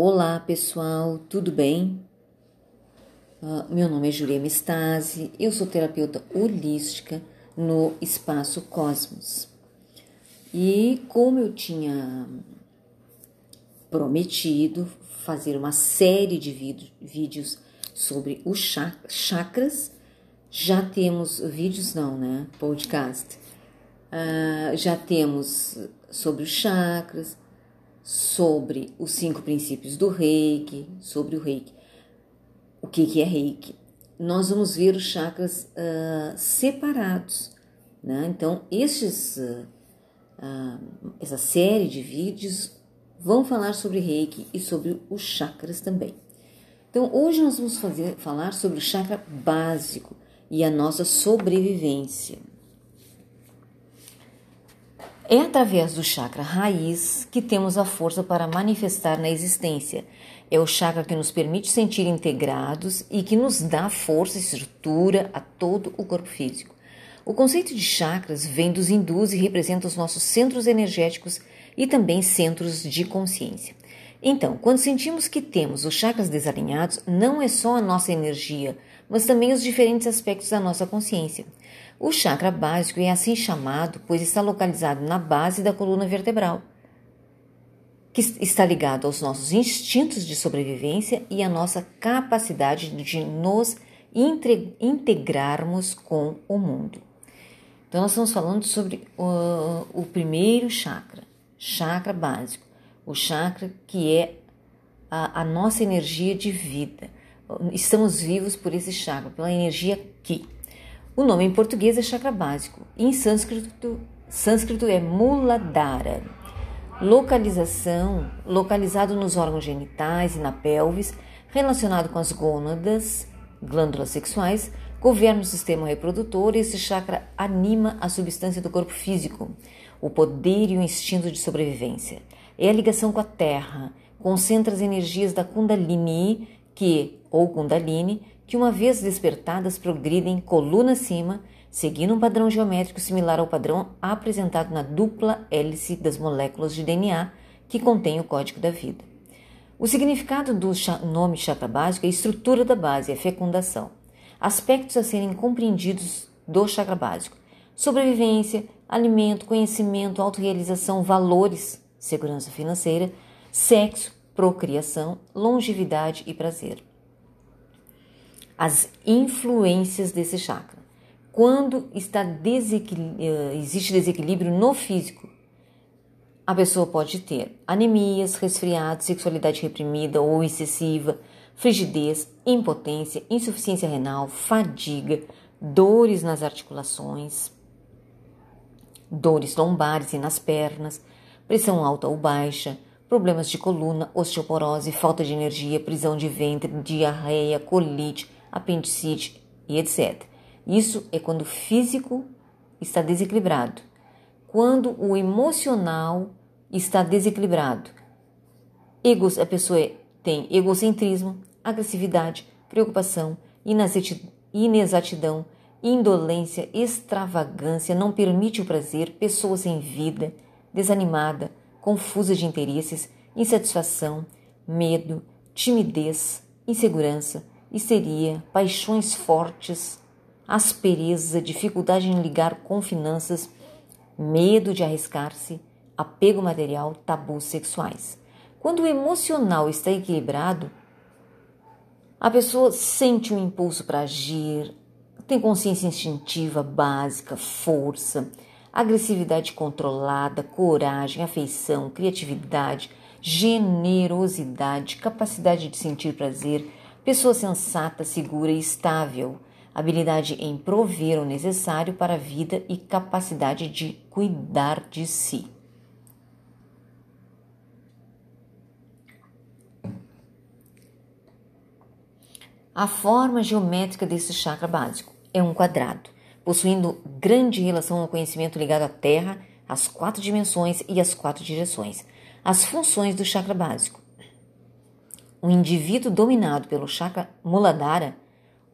Olá pessoal, tudo bem? Uh, meu nome é Jurema Stasi, eu sou terapeuta holística no Espaço Cosmos. E como eu tinha prometido fazer uma série de vídeos sobre os chakras, já temos vídeos não, né? Podcast. Uh, já temos sobre os chakras, sobre os cinco princípios do reiki, sobre o reiki. O que, que é reiki? Nós vamos ver os chakras uh, separados. Né? Então, estes, uh, uh, essa série de vídeos vão falar sobre reiki e sobre os chakras também. Então, hoje nós vamos fazer, falar sobre o chakra básico e a nossa sobrevivência. É através do chakra raiz que temos a força para manifestar na existência. É o chakra que nos permite sentir integrados e que nos dá força e estrutura a todo o corpo físico. O conceito de chakras vem dos hindus e representa os nossos centros energéticos e também centros de consciência. Então, quando sentimos que temos os chakras desalinhados, não é só a nossa energia, mas também os diferentes aspectos da nossa consciência. O chakra básico é assim chamado, pois está localizado na base da coluna vertebral, que está ligado aos nossos instintos de sobrevivência e à nossa capacidade de nos integrarmos com o mundo. Então, nós estamos falando sobre o primeiro chakra, chakra básico, o chakra que é a, a nossa energia de vida. Estamos vivos por esse chakra, pela energia ki. O nome em português é chakra básico, em sânscrito, sânscrito é Muladhara. Localização, localizado nos órgãos genitais e na pelvis, relacionado com as gônadas, glândulas sexuais, governa o sistema reprodutor e esse chakra anima a substância do corpo físico, o poder e o instinto de sobrevivência. É a ligação com a terra, concentra as energias da Kundalini, que, ou Kundalini, que, uma vez despertadas, progridem coluna acima, seguindo um padrão geométrico similar ao padrão apresentado na dupla hélice das moléculas de DNA que contém o código da vida. O significado do nome chakra básico é estrutura da base, a fecundação. Aspectos a serem compreendidos do chakra básico: sobrevivência, alimento, conhecimento, autorrealização, valores, segurança financeira, sexo, procriação, longevidade e prazer as influências desse chakra. Quando está desequil... Eh, existe desequilíbrio no físico, a pessoa pode ter anemias, resfriado, sexualidade reprimida ou excessiva, frigidez, impotência, insuficiência renal, fadiga, dores nas articulações, dores lombares e nas pernas, pressão alta ou baixa, problemas de coluna, osteoporose, falta de energia, prisão de ventre, diarreia, colite, apendicite e etc. Isso é quando o físico está desequilibrado. Quando o emocional está desequilibrado. Egos, a pessoa tem egocentrismo, agressividade, preocupação, inexatidão, indolência, extravagância, não permite o prazer, pessoa sem vida, desanimada, confusa de interesses, insatisfação, medo, timidez, insegurança, histeria, paixões fortes, aspereza, dificuldade em ligar com finanças, medo de arriscar-se, apego material, tabus sexuais. Quando o emocional está equilibrado, a pessoa sente um impulso para agir, tem consciência instintiva básica, força, agressividade controlada, coragem, afeição, criatividade, generosidade, capacidade de sentir prazer, pessoa sensata, segura e estável, habilidade em prover o necessário para a vida e capacidade de cuidar de si. A forma geométrica desse chakra básico é um quadrado, possuindo grande relação ao conhecimento ligado à Terra, às quatro dimensões e às quatro direções. As funções do chakra básico um indivíduo dominado pelo chakra muladhara,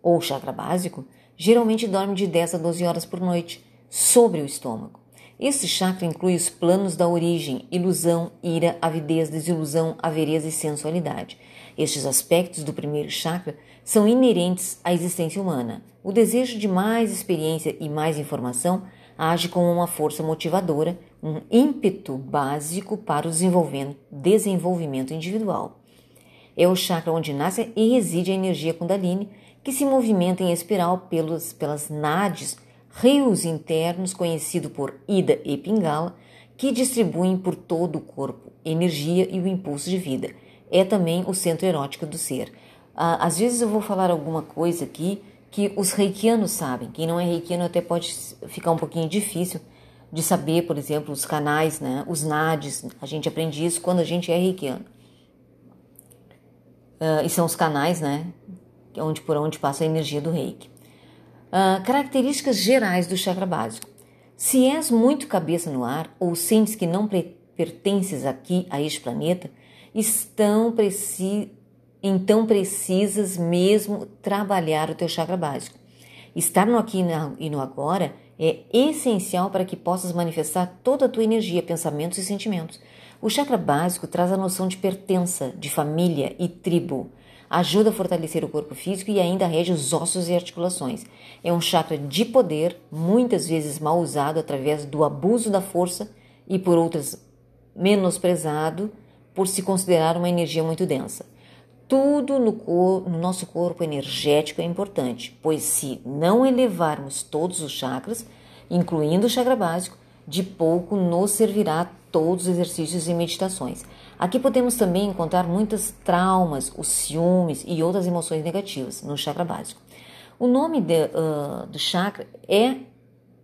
ou chakra básico, geralmente dorme de 10 a 12 horas por noite sobre o estômago. Este chakra inclui os planos da origem, ilusão, ira, avidez, desilusão, avareza e sensualidade. Estes aspectos do primeiro chakra são inerentes à existência humana. O desejo de mais experiência e mais informação age como uma força motivadora, um ímpeto básico para o desenvolvimento individual. É o chakra onde nasce e reside a energia Kundalini, que se movimenta em espiral pelos, pelas nadis, rios internos conhecido por Ida e Pingala, que distribuem por todo o corpo energia e o impulso de vida. É também o centro erótico do ser. Ah, às vezes eu vou falar alguma coisa aqui que os reikianos sabem. Quem não é reikiano até pode ficar um pouquinho difícil de saber, por exemplo, os canais, né, os nadis. A gente aprende isso quando a gente é reikiano. Uh, e são os canais, né, onde por onde passa a energia do reiki. Uh, características gerais do chakra básico. Se és muito cabeça no ar ou sentes que não pertences aqui a este planeta, estão preci então precisas mesmo trabalhar o teu chakra básico. Estar no aqui e no agora é essencial para que possas manifestar toda a tua energia, pensamentos e sentimentos. O chakra básico traz a noção de pertença, de família e tribo. Ajuda a fortalecer o corpo físico e ainda rege os ossos e articulações. É um chakra de poder, muitas vezes mal usado através do abuso da força e por outras menosprezado por se considerar uma energia muito densa. Tudo no, no, nosso corpo energético é importante, pois se não elevarmos todos os chakras, incluindo o chakra básico, de pouco nos servirá todos os exercícios e meditações. Aqui podemos também encontrar muitos traumas, os ciúmes e outras emoções negativas no chakra básico. O nome de, uh, do chakra é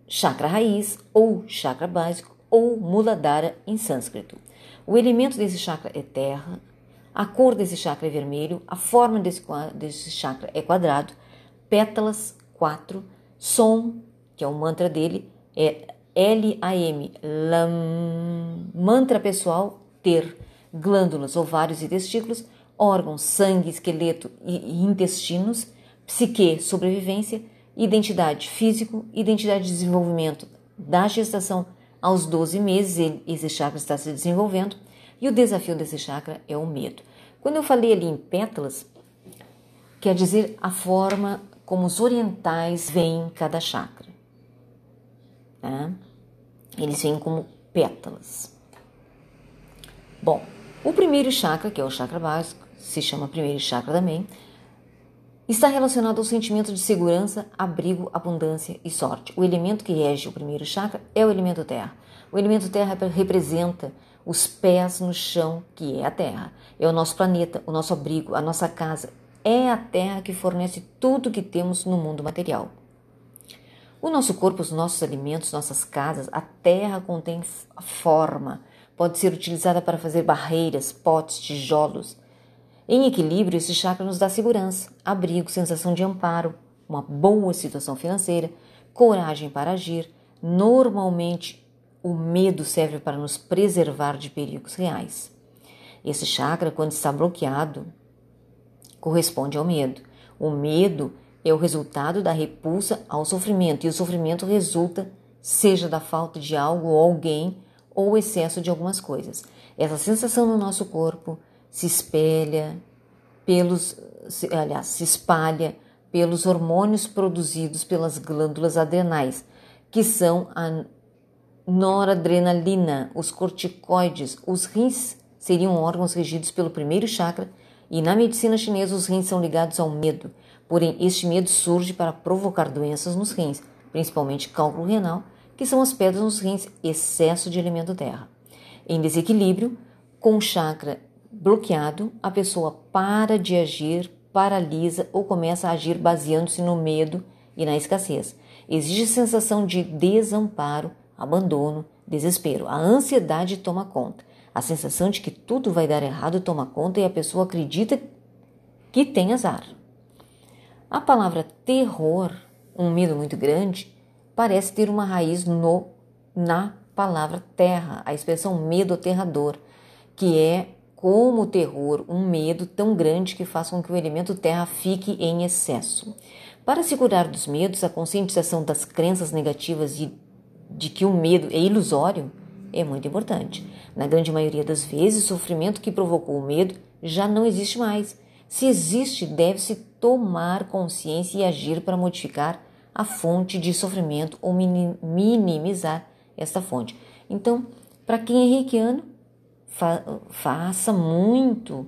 chakra raiz ou chakra básico ou muladhara em sânscrito. O elemento desse chakra é terra, a cor desse chakra é vermelho, a forma desse, desse chakra é quadrado, pétalas 4, som, que é o mantra dele, é L-A-M, lam, mantra pessoal, ter, glândulas, ovários e testículos, órgãos, sangue, esqueleto e intestinos, psique, sobrevivência, identidade físico, identidade de desenvolvimento da gestação aos 12 meses, esse chakra está se desenvolvendo, e o desafio desse chakra é o medo. Quando eu falei ali em pétalas, quer dizer a forma como os orientais veem cada chakra. Né? Eles vêm como pétalas. Bom, o primeiro chakra, que é o chakra básico, se chama primeiro chakra também, está relacionado ao sentimento de segurança, abrigo, abundância e sorte. O elemento que rege o primeiro chakra é o elemento terra. O elemento terra representa os pés no chão, que é a Terra. É o nosso planeta, o nosso abrigo, a nossa casa. É a Terra que fornece tudo que temos no mundo material. O nosso corpo, os nossos alimentos, nossas casas, a terra contém forma, pode ser utilizada para fazer barreiras, potes, tijolos. Em equilíbrio, esse chakra nos dá segurança, abrigo, sensação de amparo, uma boa situação financeira, coragem para agir. Normalmente, o medo serve para nos preservar de perigos reais. Esse chakra, quando está bloqueado, corresponde ao medo. O medo é o resultado da repulsa ao sofrimento, e o sofrimento resulta seja da falta de algo ou alguém ou excesso de algumas coisas. Essa sensação no nosso corpo se espelha pelos, aliás, se espalha pelos hormônios produzidos pelas glândulas adrenais, que são a noradrenalina, os corticoides, os rins seriam órgãos regidos pelo primeiro chakra e na medicina chinesa os rins são ligados ao medo. Porém, este medo surge para provocar doenças nos rins, principalmente cálculo renal, que são as pedras nos rins, excesso de elemento terra. Em desequilíbrio, com o chakra bloqueado, a pessoa para de agir, paralisa ou começa a agir baseando-se no medo e na escassez. Existe sensação de desamparo, abandono, desespero. A ansiedade toma conta. A sensação de que tudo vai dar errado toma conta e a pessoa acredita que tem azar. A palavra terror, um medo muito grande, parece ter uma raiz no na palavra terra, a expressão medo aterrador, que é como o terror, um medo tão grande que faz com que o elemento terra fique em excesso. Para se curar dos medos, a conscientização das crenças negativas e de que o medo é ilusório é muito importante. Na grande maioria das vezes, o sofrimento que provocou o medo já não existe mais. Se existe, deve-se tomar consciência e agir para modificar a fonte de sofrimento ou minimizar essa fonte. Então, para quem é reikiano, fa faça muito,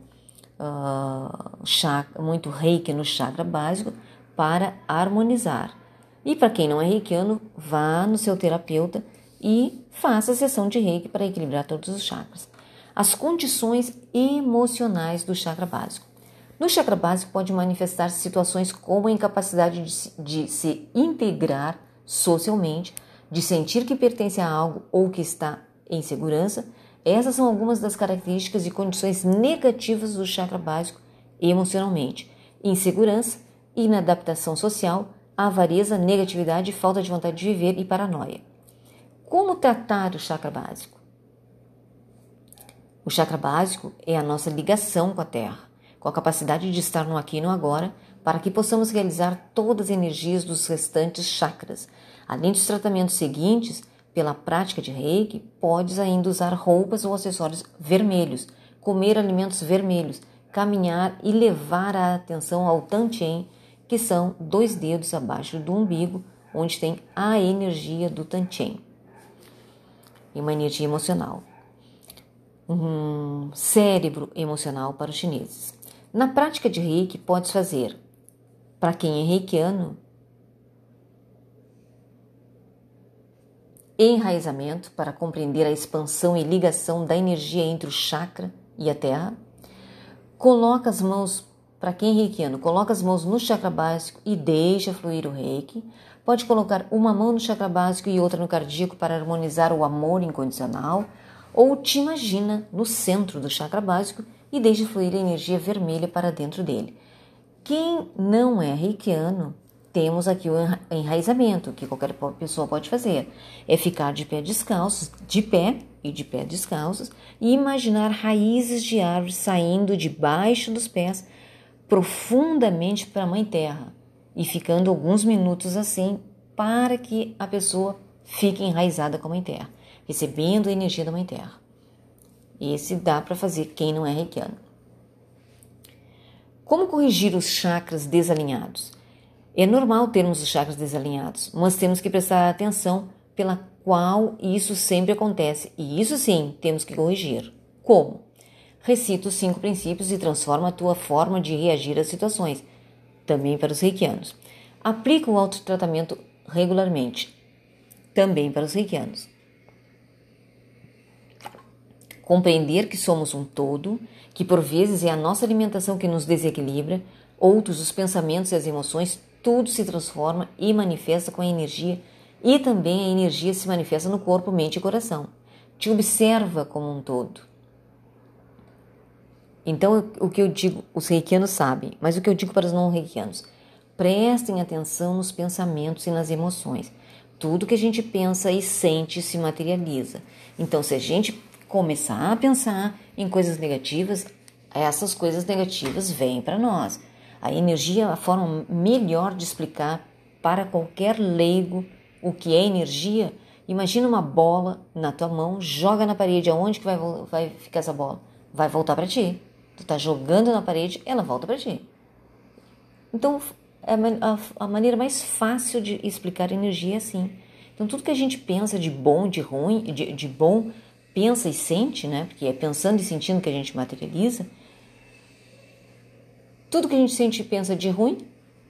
uh, muito reiki no chakra básico para harmonizar. E para quem não é reikiano, vá no seu terapeuta e faça a sessão de reiki para equilibrar todos os chakras. As condições emocionais do chakra básico. No chakra básico pode manifestar situações como a incapacidade de, de se integrar socialmente, de sentir que pertence a algo ou que está em segurança. Essas são algumas das características e condições negativas do chakra básico emocionalmente: insegurança, inadaptação social, avareza, negatividade, falta de vontade de viver e paranoia. Como tratar o chakra básico? O chakra básico é a nossa ligação com a Terra com a capacidade de estar no aqui e no agora, para que possamos realizar todas as energias dos restantes chakras. Além dos tratamentos seguintes, pela prática de reiki, podes ainda usar roupas ou acessórios vermelhos, comer alimentos vermelhos, caminhar e levar a atenção ao Tantien, que são dois dedos abaixo do umbigo, onde tem a energia do Tantien. E uma energia emocional. Um cérebro emocional para os chineses. Na prática de reiki, podes fazer, para quem é reikiano, enraizamento para compreender a expansão e ligação da energia entre o chakra e a terra. Coloca as mãos, para quem é reikiano, coloca as mãos no chakra básico e deixa fluir o reiki. Pode colocar uma mão no chakra básico e outra no cardíaco para harmonizar o amor incondicional. Ou te imagina no centro do chakra básico e deixe fluir a energia vermelha para dentro dele. Quem não é reikiano, temos aqui o enraizamento, que qualquer pessoa pode fazer. É ficar de pé descalços, de pé e de pé descalços, e imaginar raízes de árvores saindo debaixo dos pés profundamente para a Mãe Terra e ficando alguns minutos assim para que a pessoa fique enraizada com a Mãe Terra, recebendo a energia da Mãe Terra. Esse dá para fazer quem não é reikiano. Como corrigir os chakras desalinhados? É normal termos os chakras desalinhados, mas temos que prestar atenção pela qual isso sempre acontece, e isso sim temos que corrigir. Como? Recita os cinco princípios e transforma a tua forma de reagir às situações, também para os reikianos. Aplica o autotratamento regularmente, também para os reikianos. Compreender que somos um todo, que por vezes é a nossa alimentação que nos desequilibra, outros os pensamentos e as emoções, tudo se transforma e manifesta com a energia, e também a energia se manifesta no corpo, mente e coração. Te observa como um todo. Então, o que eu digo, os reikianos sabem, mas o que eu digo para os não reikianos, prestem atenção nos pensamentos e nas emoções. Tudo que a gente pensa e sente se materializa. Então, se a gente começar a pensar em coisas negativas, essas coisas negativas vêm para nós. A energia é a forma melhor de explicar para qualquer leigo o que é energia. Imagina uma bola na tua mão, joga na parede, aonde que vai, vai ficar essa bola? Vai voltar para ti. Tu tá jogando na parede, ela volta para ti. Então, é a, a, maneira mais fácil de explicar energia é assim. Então, tudo que a gente pensa de bom, de ruim, de, de bom, pensa e sente, né? Porque é pensando e sentindo que a gente materializa. Tudo que a gente sente e pensa de ruim,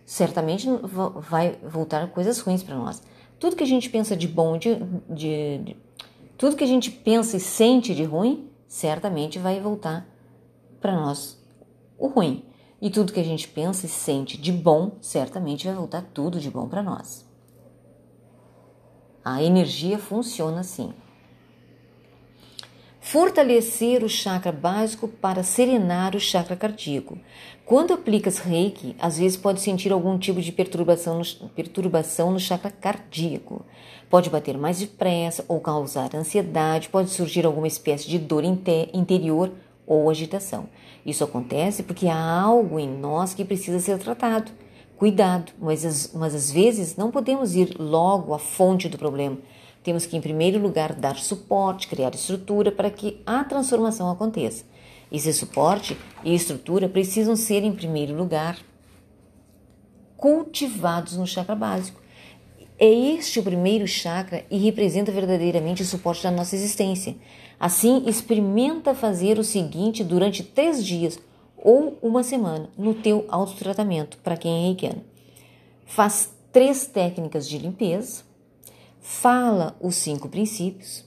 certamente vai voltar coisas ruins para nós. Tudo que a gente pensa de bom, de, de, de, tudo que a gente pensa e sente de ruim, certamente vai voltar para nós o ruim. E tudo que a gente pensa e sente de bom, certamente vai voltar tudo de bom para nós. A energia funciona assim fortalecer o chakra básico para serenar o chakra cardíaco. Quando aplicas reiki, às vezes pode sentir algum tipo de perturbação no, perturbação no chakra cardíaco. Pode bater mais depressa ou causar ansiedade, pode surgir alguma espécie de dor interior ou agitação. Isso acontece porque há algo em nós que precisa ser tratado. Cuidado, mas, mas às vezes não podemos ir logo à fonte do problema temos que, em primeiro lugar, dar suporte, criar estrutura para que a transformação aconteça. Esse suporte e estrutura precisam ser, em primeiro lugar, cultivados no chakra básico. É este o primeiro chakra e representa verdadeiramente o suporte da nossa existência. Assim, experimenta fazer o seguinte durante três dias ou uma semana no teu autotratamento, para quem é reikiano. Faz três técnicas de limpeza, fala os cinco princípios,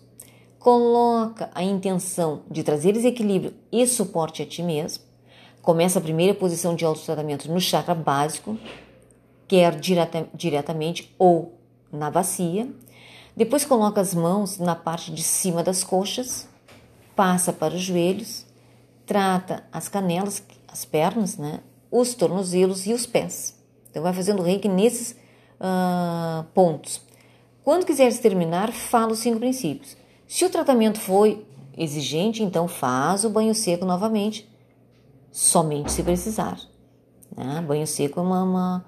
coloca a intenção de trazer equilíbrio e suporte a ti mesmo, começa a primeira posição de autotratamento no chakra básico, quer direta, diretamente ou na bacia, depois coloca as mãos na parte de cima das coxas, passa para os joelhos, trata as canelas, as pernas, né, os tornozelos e os pés. Então vai fazendo reiki nesses uh, pontos. Quando quiseres terminar, fala os cinco princípios. Se o tratamento foi exigente, então faz o banho seco novamente, somente se precisar. Né? Banho seco é uma, uma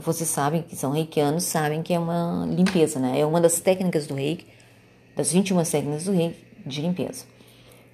vocês sabem que são reikianos, sabem que é uma limpeza, né? É uma das técnicas do reiki, das 21 técnicas do reiki de limpeza.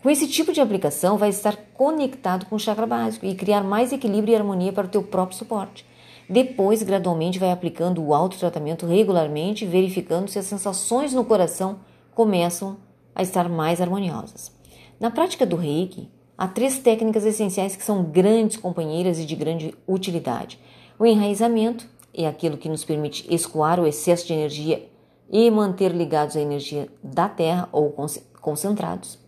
Com esse tipo de aplicação, vai estar conectado com o chakra básico e criar mais equilíbrio e harmonia para o teu próprio suporte. Depois, gradualmente, vai aplicando o autotratamento regularmente, verificando se as sensações no coração começam a estar mais harmoniosas. Na prática do reiki, há três técnicas essenciais que são grandes companheiras e de grande utilidade. O enraizamento é aquilo que nos permite escoar o excesso de energia e manter ligados à energia da Terra ou concentrados.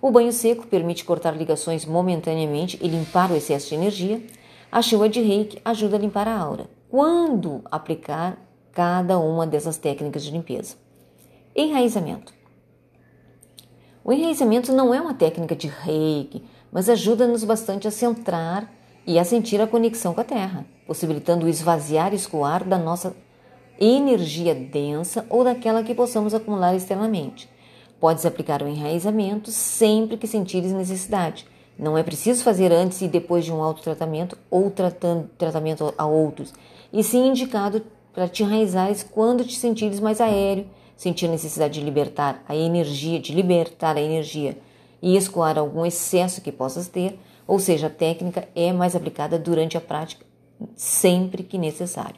O banho seco permite cortar ligações momentaneamente e limpar o excesso de energia. A chuva de reiki ajuda a limpar a aura. Quando aplicar cada uma dessas técnicas de limpeza? Enraizamento. O enraizamento não é uma técnica de reiki, mas ajuda-nos bastante a centrar e a sentir a conexão com a Terra possibilitando o esvaziar e escoar da nossa energia densa ou daquela que possamos acumular externamente. Podes aplicar o enraizamento sempre que sentires necessidade. Não é preciso fazer antes e depois de um autotratamento ou tratando, tratamento a outros, e sim indicado para te enraizares quando te sentires mais aéreo, sentir necessidade de libertar a energia, de libertar a energia e escoar algum excesso que possas ter, ou seja, a técnica é mais aplicada durante a prática sempre que necessário.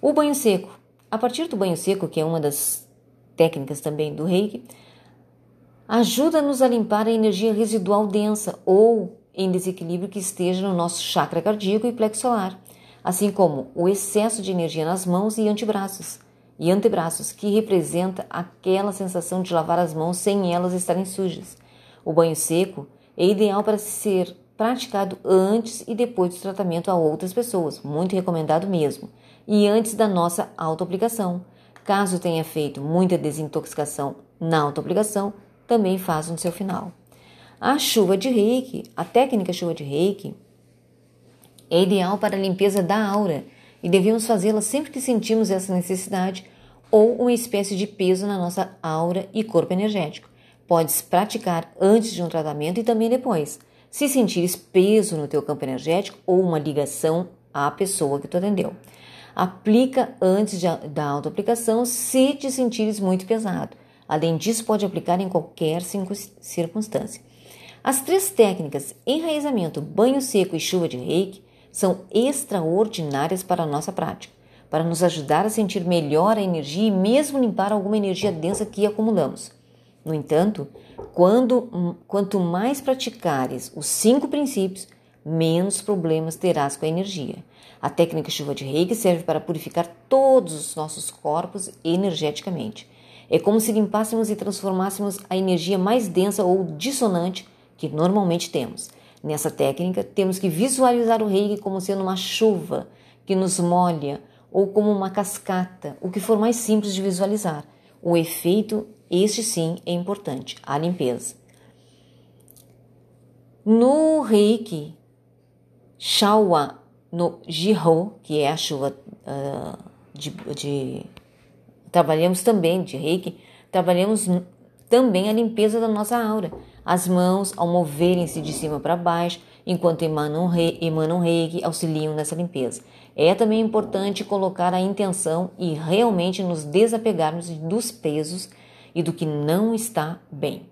O banho seco. A partir do banho seco, que é uma das técnicas também do reiki, ajuda-nos a limpar a energia residual densa ou em desequilíbrio que esteja no nosso chakra cardíaco e plexo solar, assim como o excesso de energia nas mãos e antebraços e antebraços, que representa aquela sensação de lavar as mãos sem elas estarem sujas. O banho seco é ideal para ser praticado antes e depois do tratamento a outras pessoas, muito recomendado mesmo, e antes da nossa autoaplicação. Caso tenha feito muita desintoxicação na autoaplicação, também faz no seu final. A chuva de reiki, a técnica chuva de reiki, é ideal para a limpeza da aura e devemos fazê-la sempre que sentimos essa necessidade ou uma espécie de peso na nossa aura e corpo energético. Podes praticar antes de um tratamento e também depois se sentires peso no teu campo energético ou uma ligação à pessoa que tu atendeu. Aplica antes de, da autoaplicação se te sentires muito pesado. Além disso, pode aplicar em qualquer circunstância. As três técnicas enraizamento, banho seco e chuva de reiki são extraordinárias para a nossa prática, para nos ajudar a sentir melhor a energia e mesmo limpar alguma energia densa que acumulamos. No entanto, quando, quanto mais praticares os cinco princípios, menos problemas terás com a energia. A técnica chuva de reiki serve para purificar todos os nossos corpos energeticamente. É como se limpássemos e transformássemos a energia mais densa ou dissonante que normalmente temos. Nessa técnica, temos que visualizar o reiki como sendo uma chuva que nos molha ou como uma cascata, o que for mais simples de visualizar. O efeito este sim é importante, a limpeza. No reiki, shawa no jiho, que é a chuva uh, de, de. Trabalhamos também de reiki, trabalhamos também a limpeza da nossa aura, As mãos, ao moverem-se de cima para baixo, enquanto emanam, rei, emanam reiki, auxiliam nessa limpeza. É também importante colocar a intenção e realmente nos desapegarmos dos pesos e do que não está bem.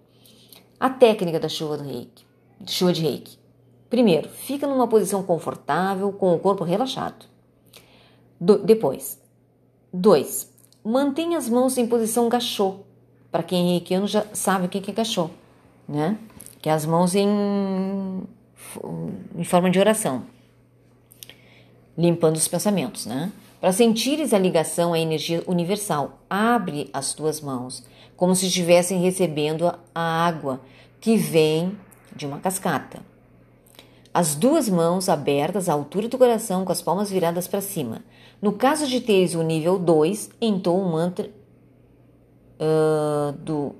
A técnica da chuva, do reiki, chuva de reiki. Primeiro, fica numa posição confortável, com o corpo relaxado. Do, depois, dois, mantenha as mãos em posição gachô. Para quem é reikiano já sabe o que é gachô, né? Que é as mãos em em forma de oração, limpando os pensamentos, né? Para sentires a ligação à energia universal, abre as tuas mãos, como se estivessem recebendo a água que vem de uma cascata. As duas mãos abertas à altura do coração, com as palmas viradas para cima. No caso de teres o nível 2, entoa o mantra uh, do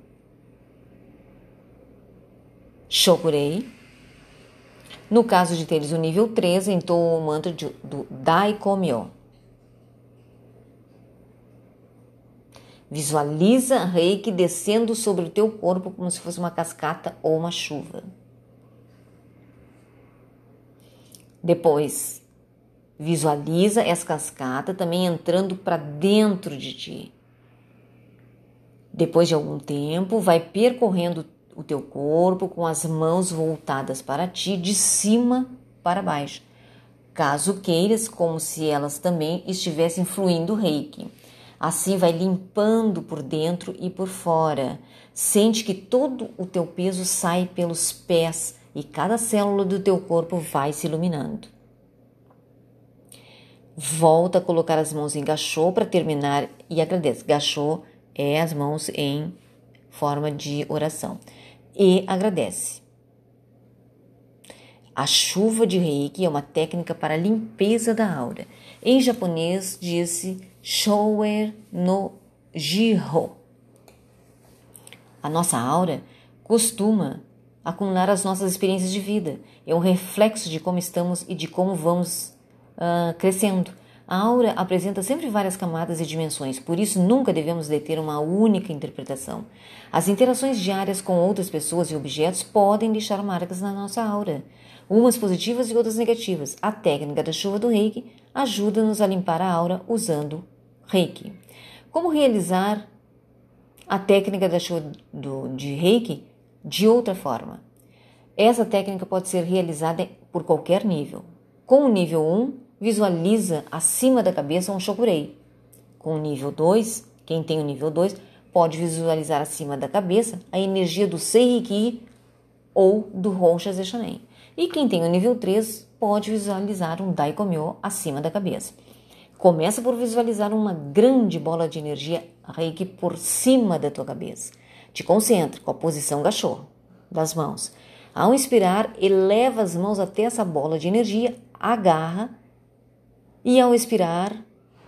Shokurei no caso de teres o nível 3, entoa o mantra de, do Daikomyo. Visualiza reiki descendo sobre o teu corpo como se fosse uma cascata ou uma chuva. Depois, visualiza essa cascata também entrando para dentro de ti. Depois de algum tempo, vai percorrendo o teu corpo com as mãos voltadas para ti, de cima para baixo. Caso queiras, como se elas também estivessem fluindo reiki. Assim vai limpando por dentro e por fora. Sente que todo o teu peso sai pelos pés e cada célula do teu corpo vai se iluminando. Volta a colocar as mãos em gachô para terminar e agradece. Gachô é as mãos em forma de oração e agradece. A chuva de reiki é uma técnica para a limpeza da aura. Em japonês, disse Shower no Jiho. A nossa aura costuma acumular as nossas experiências de vida. É um reflexo de como estamos e de como vamos uh, crescendo. A aura apresenta sempre várias camadas e dimensões, por isso nunca devemos deter uma única interpretação. As interações diárias com outras pessoas e objetos podem deixar marcas na nossa aura, umas positivas e outras negativas. A técnica da chuva do reiki ajuda-nos a limpar a aura usando reiki. Como realizar a técnica da chuva do, de reiki de outra forma? Essa técnica pode ser realizada por qualquer nível. Com o nível 1, visualiza acima da cabeça um chokurei. Com o nível 2, quem tem o nível 2 pode visualizar acima da cabeça a energia do Seiriki ou do Honsha Zechanen. E quem tem o nível 3 pode visualizar um Daikomyo acima da cabeça. Começa por visualizar uma grande bola de energia Reiki por cima da tua cabeça. Te concentre com a posição gachô das mãos. Ao inspirar, eleva as mãos até essa bola de energia, agarra e ao expirar,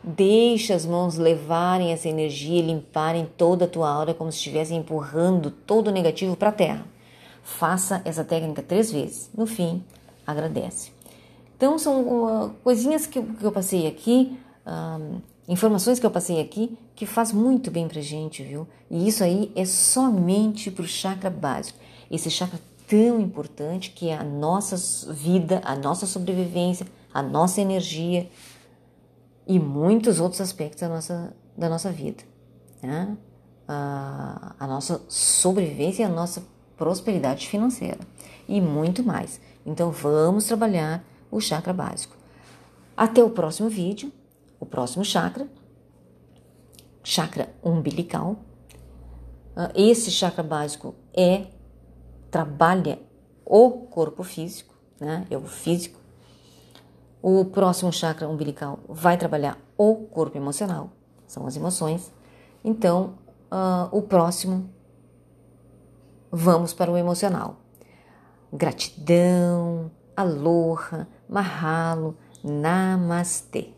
deixa as mãos levarem essa energia e limparem toda a tua aura como se estivessem empurrando todo o negativo para a terra. Faça essa técnica três vezes. No fim, agradece. Então, são uh, coisinhas que eu, que eu, passei aqui, uh, informações que eu passei aqui, que faz muito bem para gente, viu? E isso aí é somente para o chakra básico. Esse chakra tão importante que é a nossa vida, a nossa sobrevivência, a nossa energia e muitos outros aspectos da nossa, da nossa vida. Né? A, a nossa sobrevivência e a nossa prosperidade financeira e muito mais. Então vamos trabalhar o chakra básico. Até o próximo vídeo, o próximo chakra, chakra umbilical. Ah, esse chakra básico é trabalha o corpo físico, né? É o físico o próximo chakra umbilical vai trabalhar o corpo emocional, são as emoções. Então, uh, o próximo, vamos para o emocional. Gratidão, aloha, mahalo, namastê.